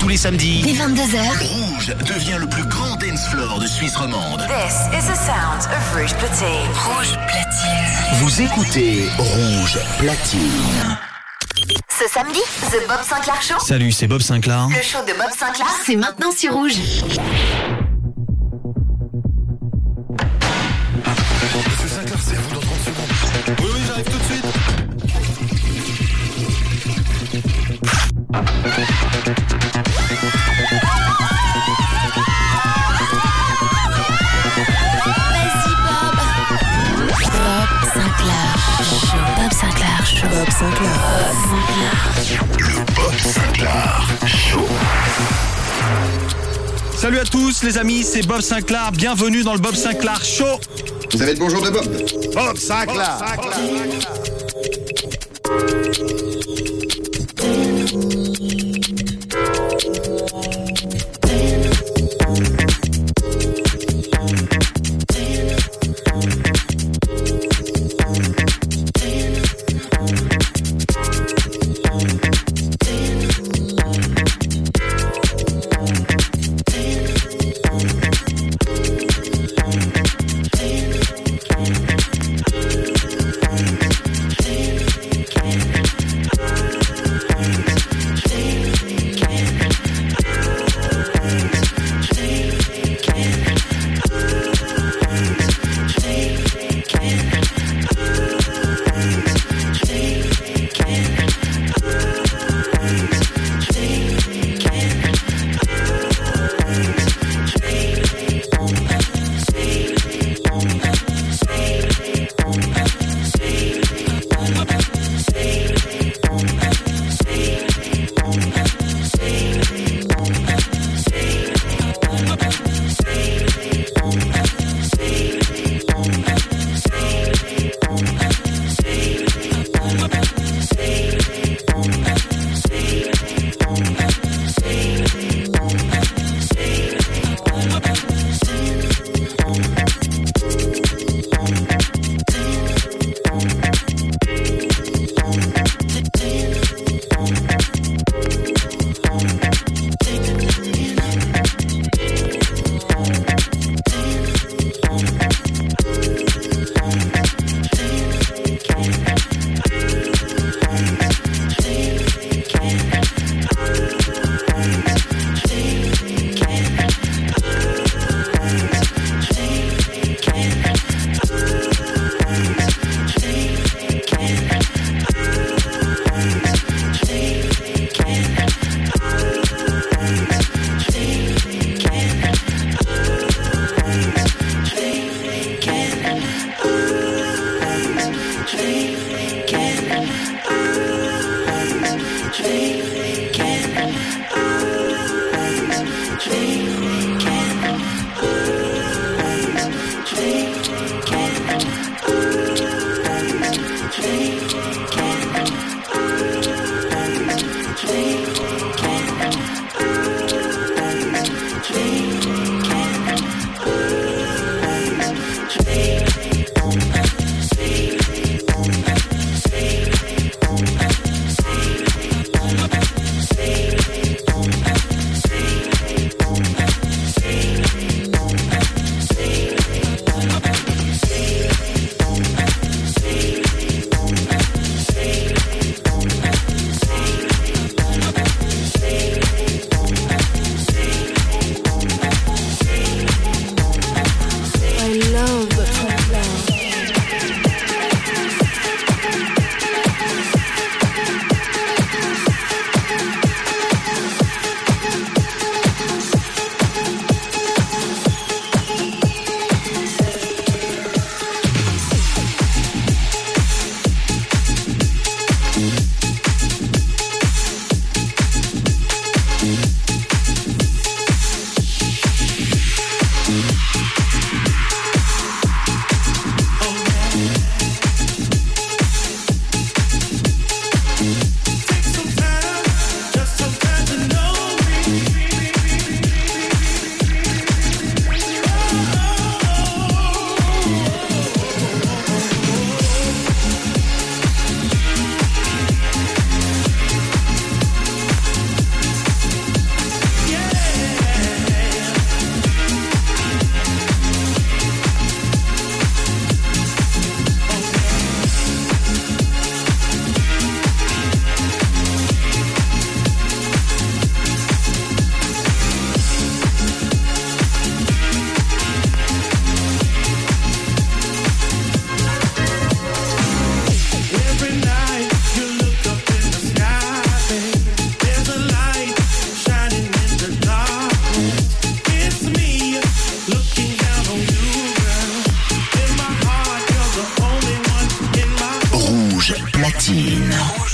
Tous les samedis, Dès 22h, Rouge devient le plus grand dance floor de Suisse romande. This is the sound of Rouge Platine. Rouge Platine. Vous écoutez Rouge Platine. ce samedi, The Bob Sinclair Show. Salut, c'est Bob Sinclair. Le show de Bob Sinclair, c'est maintenant sur Rouge. Salut à tous les amis, c'est Bob Sinclair. Bienvenue dans le Bob Sinclair Show. Vous avez le bonjour de Bob. Bob Sinclair. platine.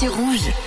Sur Rouge.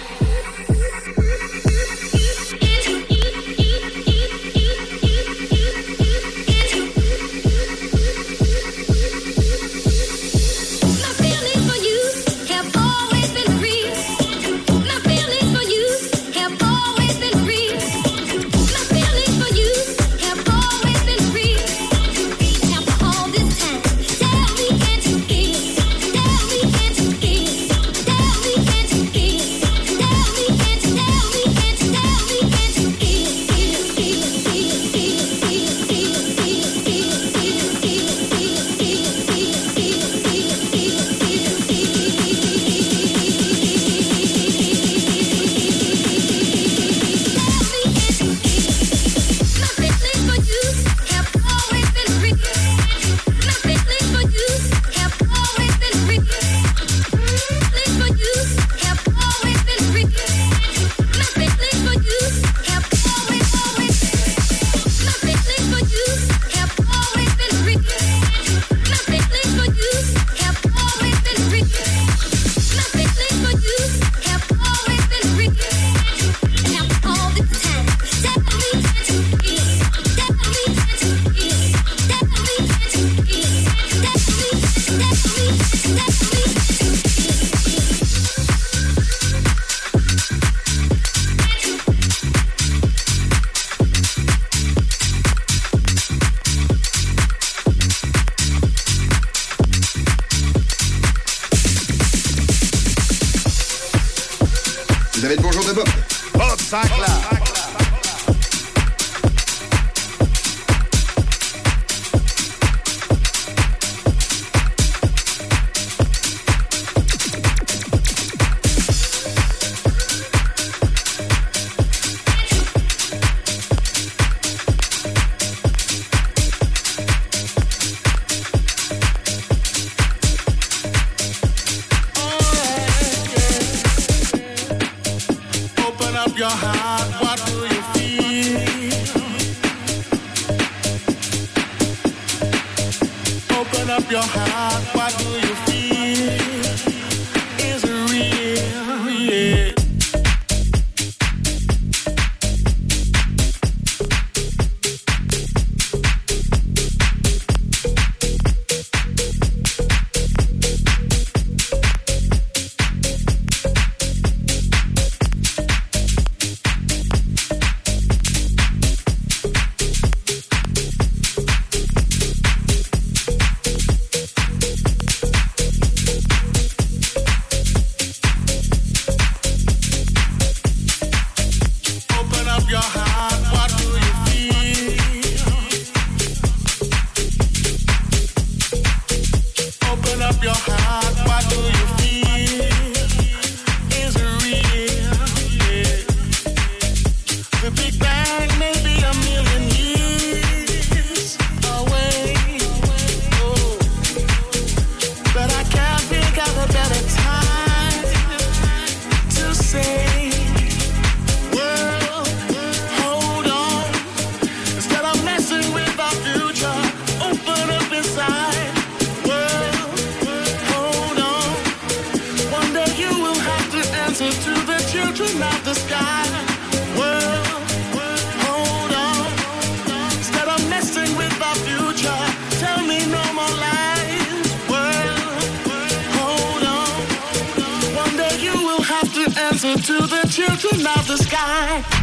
Listen to the children of the sky.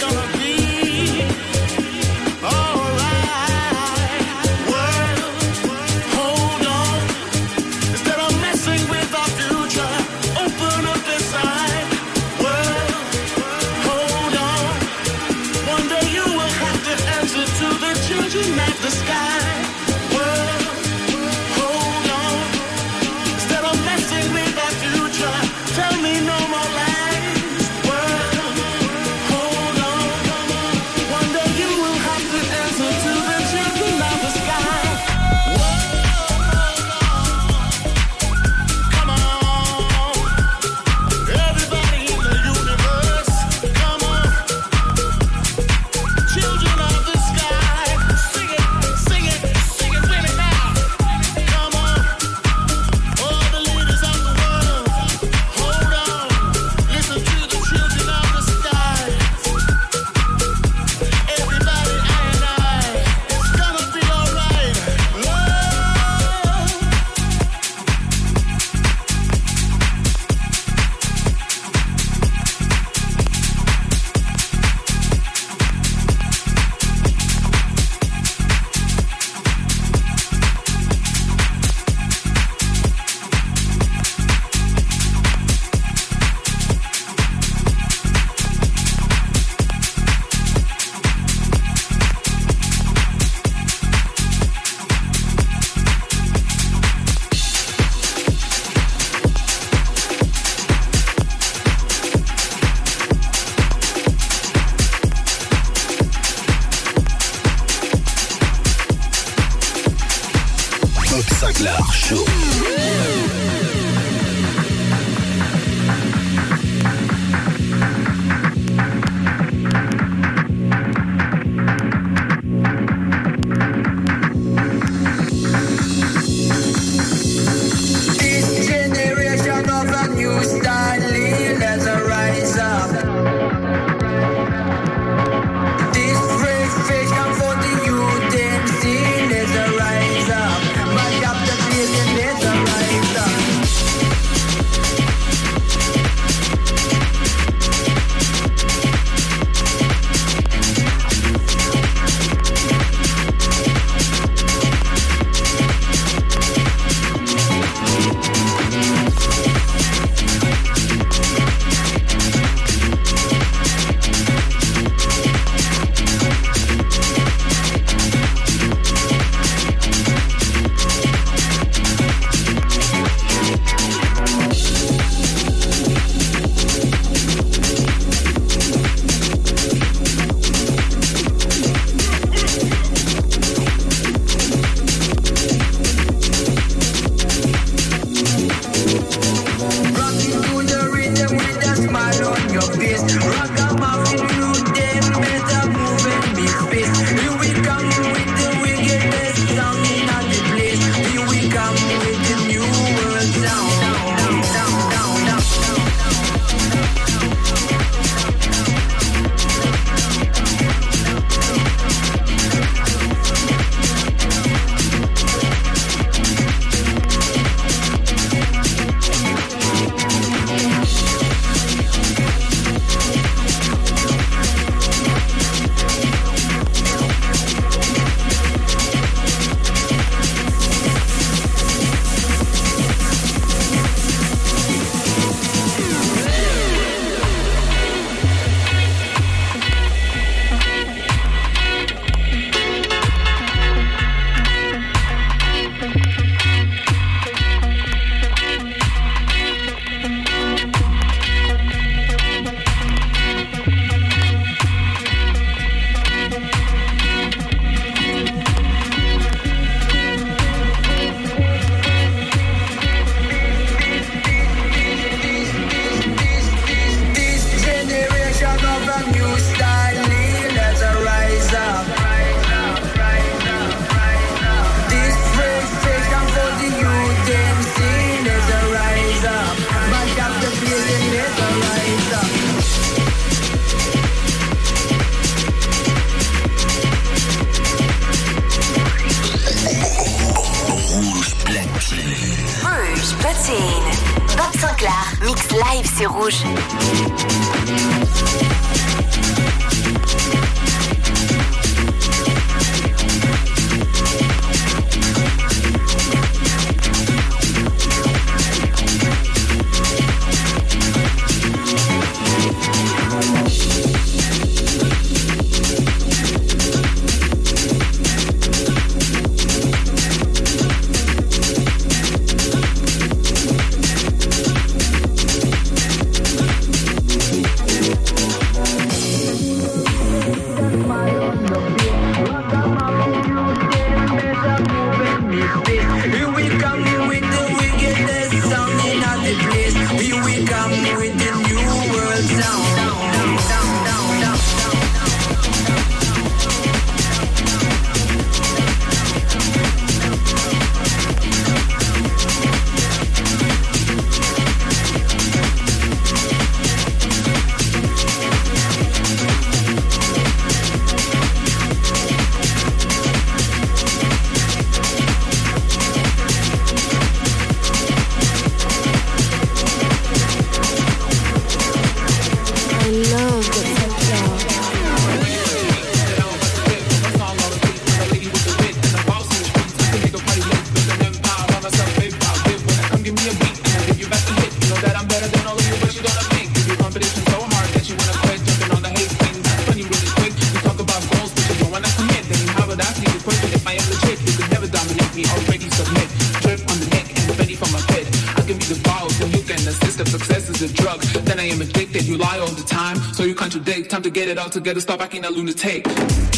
Get it all together. stop acting a lunatic.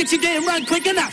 get your game run quick enough.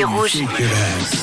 c'est rouge.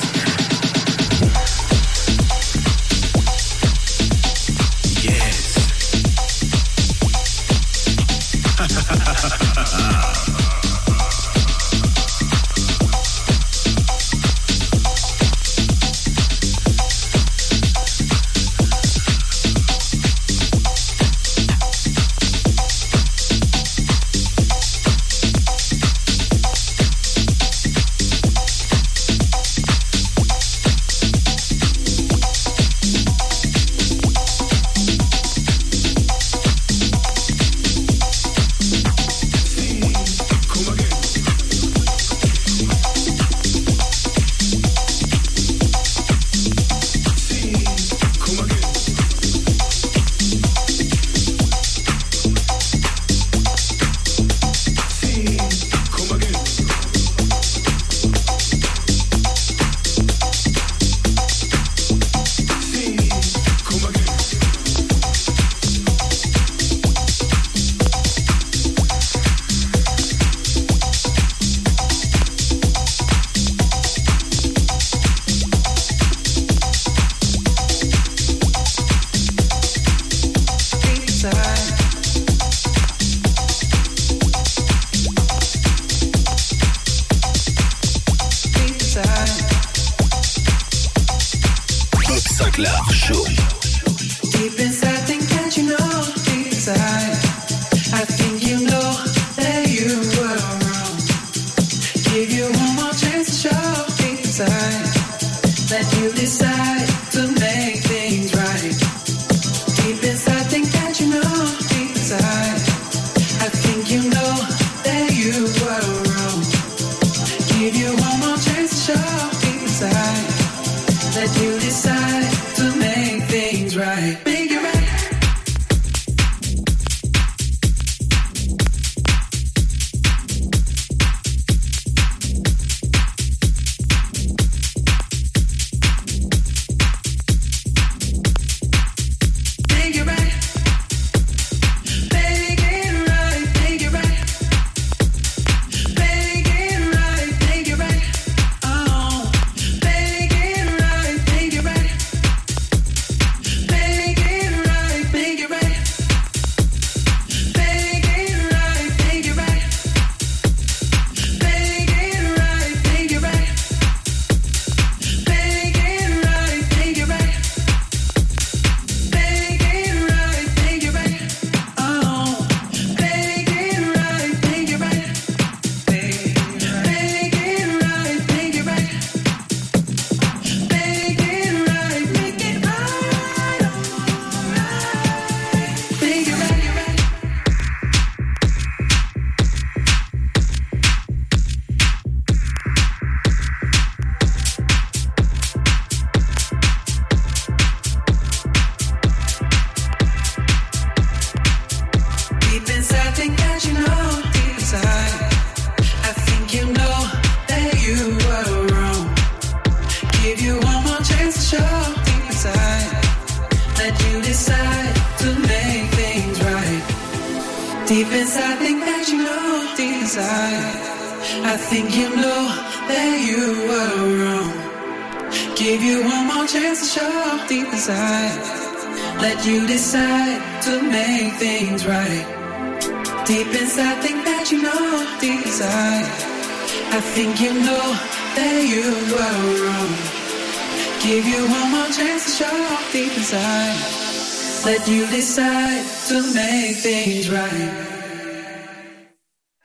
decide to make things right.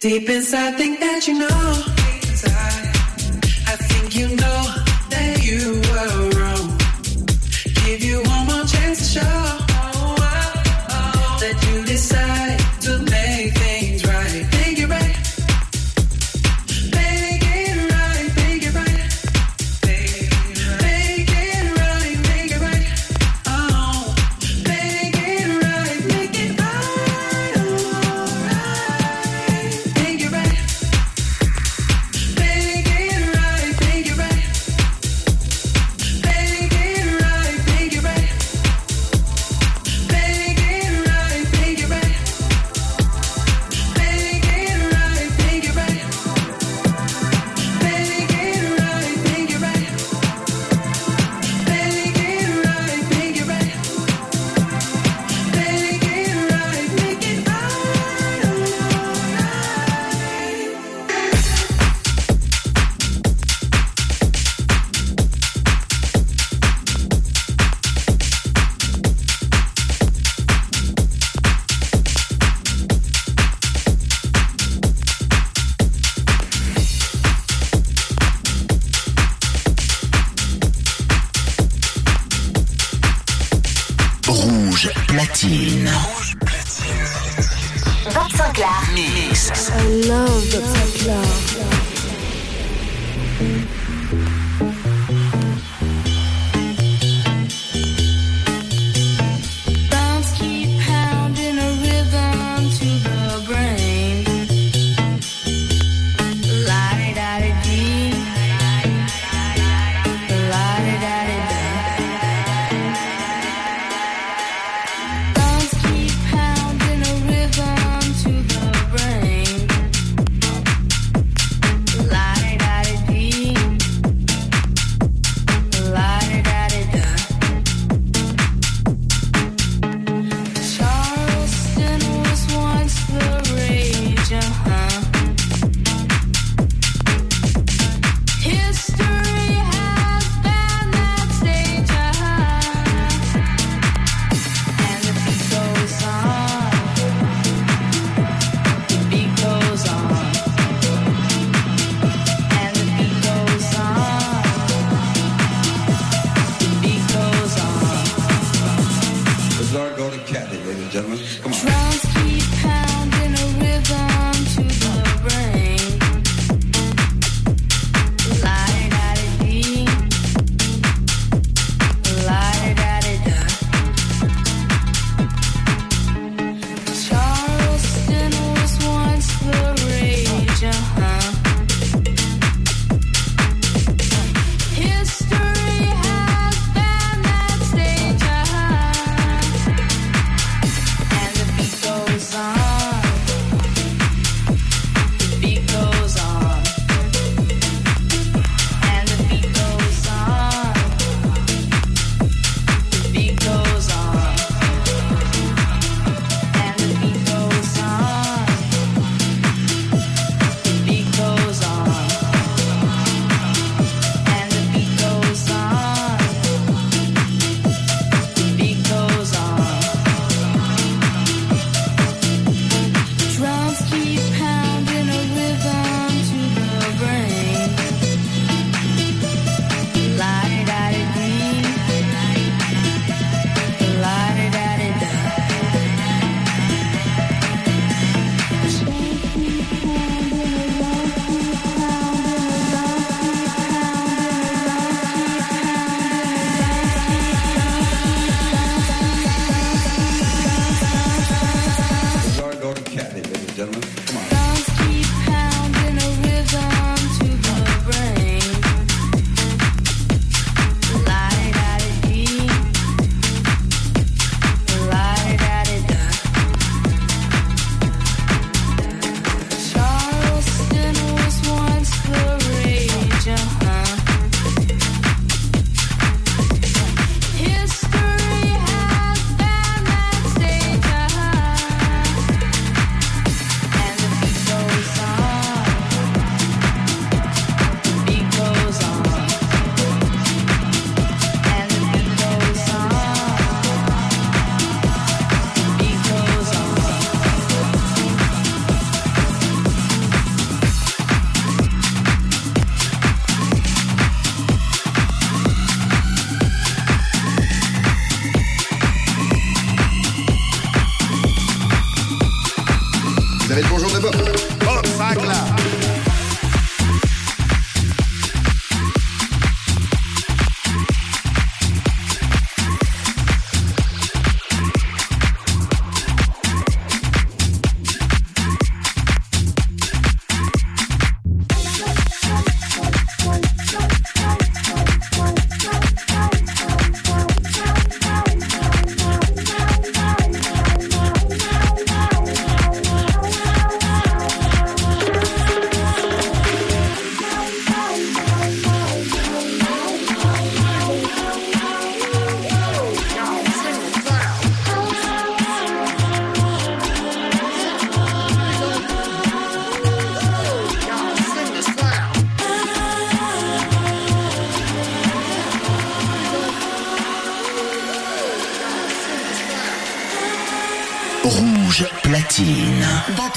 Deep inside, think that you know.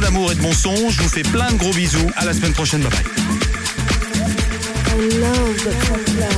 D'amour et de bon son. Je vous fais plein de gros bisous. À la semaine prochaine. Bye bye.